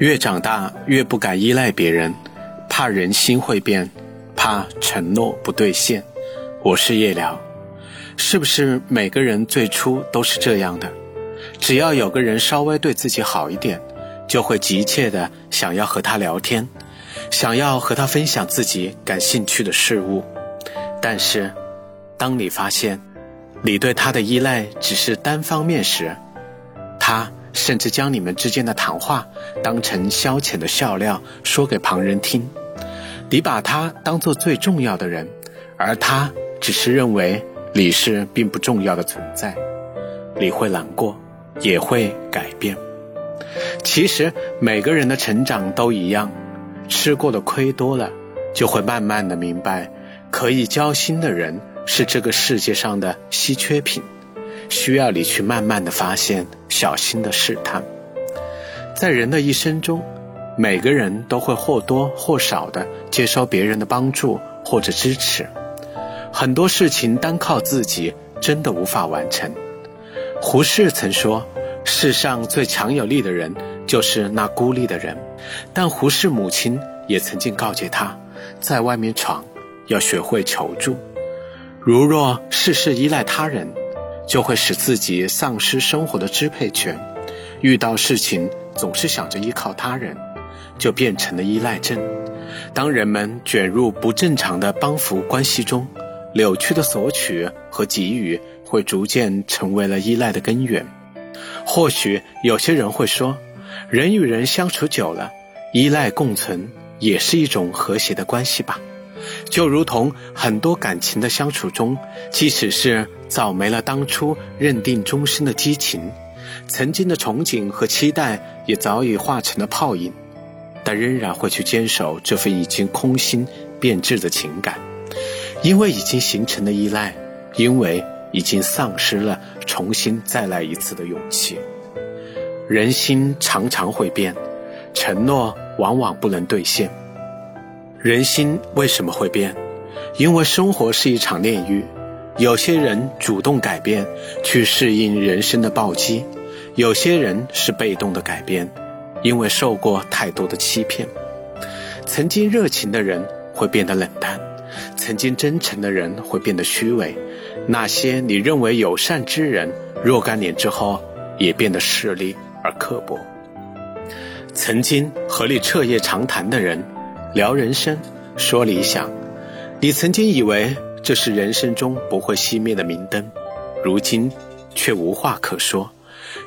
越长大越不敢依赖别人，怕人心会变，怕承诺不兑现。我是夜聊，是不是每个人最初都是这样的？只要有个人稍微对自己好一点，就会急切的想要和他聊天，想要和他分享自己感兴趣的事物。但是，当你发现你对他的依赖只是单方面时，他。甚至将你们之间的谈话当成消遣的笑料说给旁人听，你把他当做最重要的人，而他只是认为你是并不重要的存在，你会难过，也会改变。其实每个人的成长都一样，吃过的亏多了，就会慢慢的明白，可以交心的人是这个世界上的稀缺品。需要你去慢慢的发现，小心的试探。在人的一生中，每个人都会或多或少的接收别人的帮助或者支持。很多事情单靠自己真的无法完成。胡适曾说：“世上最强有力的人，就是那孤立的人。”但胡适母亲也曾经告诫他，在外面闯，要学会求助。如若事事依赖他人。就会使自己丧失生活的支配权，遇到事情总是想着依靠他人，就变成了依赖症。当人们卷入不正常的帮扶关系中，扭曲的索取和给予会逐渐成为了依赖的根源。或许有些人会说，人与人相处久了，依赖共存也是一种和谐的关系吧。就如同很多感情的相处中，即使是早没了当初认定终身的激情，曾经的憧憬和期待也早已化成了泡影，但仍然会去坚守这份已经空心变质的情感，因为已经形成了依赖，因为已经丧失了重新再来一次的勇气。人心常常会变，承诺往往不能兑现。人心为什么会变？因为生活是一场炼狱，有些人主动改变，去适应人生的暴击；有些人是被动的改变，因为受过太多的欺骗。曾经热情的人会变得冷淡，曾经真诚的人会变得虚伪。那些你认为友善之人，若干年之后也变得势利而刻薄。曾经和你彻夜长谈的人。聊人生，说理想，你曾经以为这是人生中不会熄灭的明灯，如今却无话可说，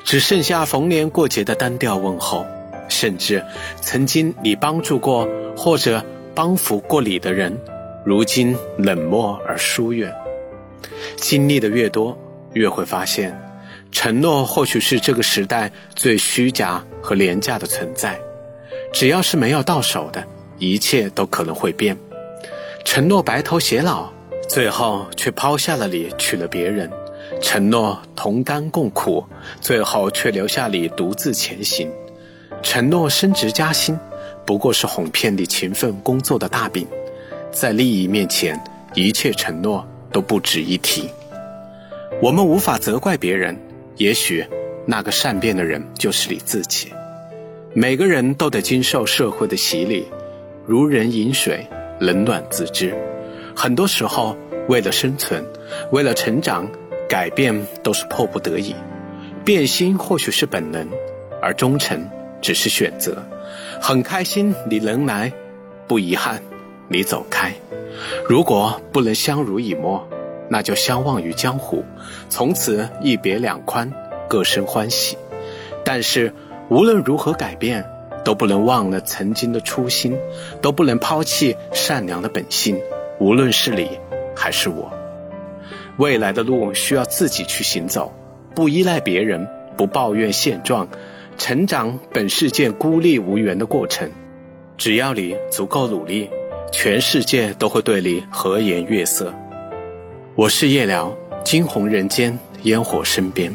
只剩下逢年过节的单调问候。甚至曾经你帮助过或者帮扶过你的人，如今冷漠而疏远。经历的越多，越会发现，承诺或许是这个时代最虚假和廉价的存在。只要是没有到手的。一切都可能会变，承诺白头偕老，最后却抛下了你娶了别人；承诺同甘共苦，最后却留下你独自前行；承诺升职加薪，不过是哄骗你勤奋工作的大饼。在利益面前，一切承诺都不值一提。我们无法责怪别人，也许那个善变的人就是你自己。每个人都得经受社会的洗礼。如人饮水，冷暖自知。很多时候，为了生存，为了成长，改变都是迫不得已。变心或许是本能，而忠诚只是选择。很开心你能来，不遗憾你走开。如果不能相濡以沫，那就相忘于江湖，从此一别两宽，各生欢喜。但是无论如何改变。都不能忘了曾经的初心，都不能抛弃善良的本性。无论是你还是我，未来的路需要自己去行走，不依赖别人，不抱怨现状。成长本是件孤立无援的过程，只要你足够努力，全世界都会对你和颜悦色。我是夜聊，惊鸿人间，烟火身边。